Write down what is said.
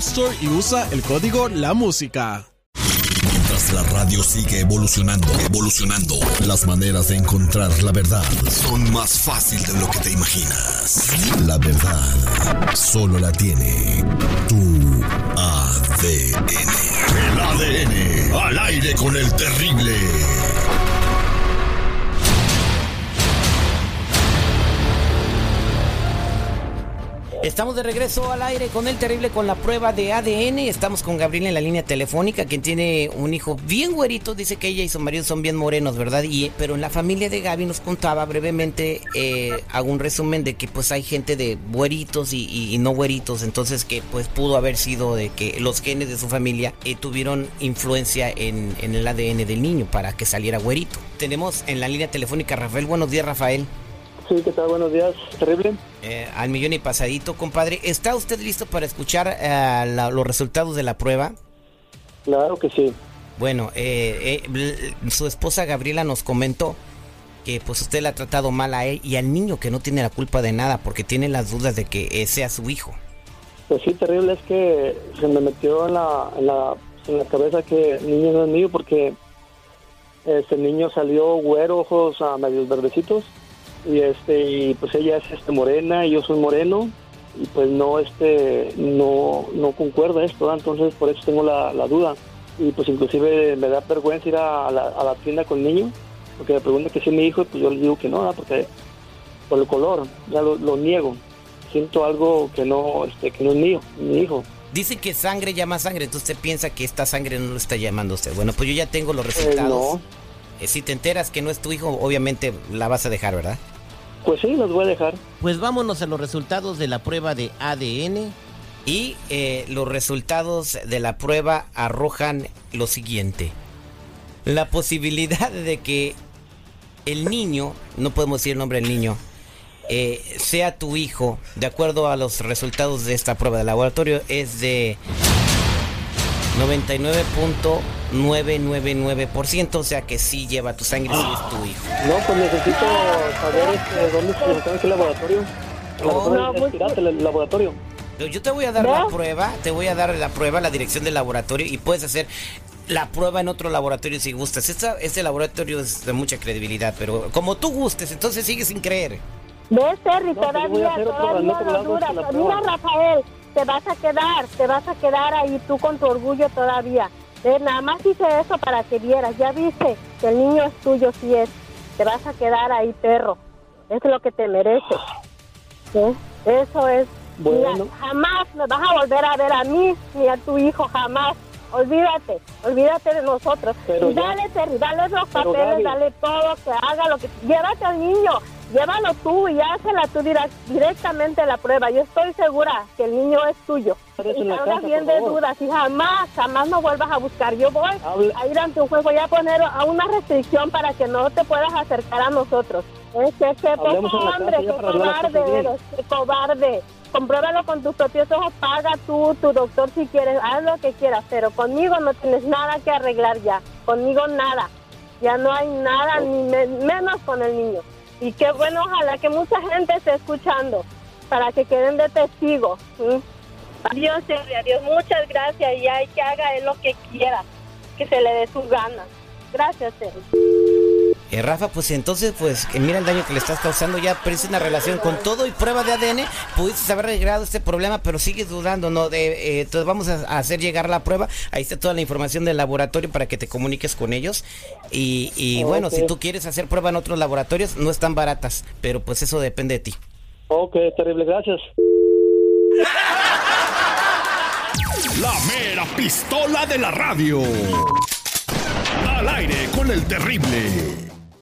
Store y usa el código La Música. Mientras la radio sigue evolucionando, evolucionando, las maneras de encontrar la verdad son más fácil de lo que te imaginas. La verdad solo la tiene tu ADN. El ADN al aire con el terrible. Estamos de regreso al aire con el terrible con la prueba de ADN. Estamos con Gabriela en la línea telefónica, quien tiene un hijo bien güerito. Dice que ella y su marido son bien morenos, ¿verdad? Y, pero en la familia de Gaby nos contaba brevemente, eh, hago resumen de que pues hay gente de güeritos y, y no güeritos. Entonces que pues pudo haber sido de que los genes de su familia eh, tuvieron influencia en, en el ADN del niño para que saliera güerito. Tenemos en la línea telefónica a Rafael. Buenos días, Rafael. Sí, ¿qué tal? Buenos días. Terrible. Eh, al millón y pasadito, compadre. ¿Está usted listo para escuchar eh, la- los resultados de la prueba? Claro que sí. Bueno, eh, eh, su esposa Gabriela nos comentó que pues usted le ha tratado mal a él y al niño que no tiene la culpa de nada porque tiene las dudas de que eh, sea su hijo. Pues sí, terrible es que se me metió en la, en la, en la cabeza que el niño no es mío porque este niño salió güero, ojos a medios verdecitos y este y pues ella es este morena y yo soy moreno y pues no este no no concuerda esto ¿verdad? entonces por eso tengo la, la duda y pues inclusive me da vergüenza ir a la, a la tienda con el niño porque me pregunta que si es mi hijo y pues yo le digo que no ¿verdad? porque por el color ya lo, lo niego siento algo que no este que no es mío mi hijo Dice que sangre llama sangre, entonces usted piensa que esta sangre no lo está llamando usted. Bueno, pues yo ya tengo los Eh, resultados. no Eh, si te enteras que no es tu hijo, obviamente la vas a dejar, ¿verdad? pues sí los voy a dejar Pues vámonos a los resultados de la prueba de ADN. Y eh, los resultados de la prueba arrojan lo siguiente. La posibilidad de que el niño, no podemos decir el nombre del niño, eh, sea tu hijo, de acuerdo a los resultados de esta prueba de laboratorio, es de 99.999%, o sea que sí lleva tu sangre, sí es tu hijo. no pues necesito saber este, dónde se está en qué laboratorio Oh, no, es pues- el laboratorio Pero Yo te voy a dar la prueba, te voy a dar la prueba, la dirección del laboratorio y puedes hacer la prueba en otro laboratorio si gustas. Esta- este laboratorio es de mucha credibilidad, pero como tú gustes, entonces sigues sin creer. ¿Ves, Terry? No, pues todavía, todavía otro no. Rafael, te vas a quedar, te vas a quedar ahí tú con tu orgullo todavía. Eh, nada más hice eso para que vieras. Ya viste que el niño es tuyo, sí es. Te vas a quedar ahí, perro. Es lo que te mereces. ¿Eh? Eso es. Bueno. Mira, jamás me vas a volver a ver a mí ni a tu hijo, jamás. Olvídate, olvídate de nosotros. Pero y dale, Terry, dale los papeles, dale todo, que haga lo que... Llévate al niño, llévalo tú y hazla tú directamente la prueba. Yo estoy segura que el niño es tuyo. Y salgas casa, bien de favor. dudas y jamás, jamás me vuelvas a buscar. Yo voy Hable- a ir ante un juez, voy a poner a una restricción para que no te puedas acercar a nosotros. Es que qué poco hombre, qué cobarde eres, qué cobarde. Compruébalo con tus propios ojos, paga tú, tu doctor si quieres, haz lo que quieras, pero conmigo no tienes nada que arreglar ya, conmigo nada, ya no hay nada, ni me- menos con el niño. Y qué bueno, ojalá que mucha gente esté escuchando para que queden de testigos. ¿sí? Adiós, Terry, adiós, muchas gracias y hay que haga él lo que quiera, que se le dé sus ganas. Gracias, Terry. Eh, Rafa, pues entonces, pues mira el daño que le estás causando, ya parece una relación con todo y prueba de ADN, pudiste haber arreglado este problema, pero sigues dudando, ¿no? De, eh, entonces vamos a, hacer llegar la prueba, ahí está toda la información del laboratorio para que te comuniques con ellos. Y, y bueno, si tú quieres hacer prueba en otros laboratorios, no están baratas, pero pues eso depende de ti. Ok, terrible, gracias. La mera pistola de la radio. Al aire con el terrible.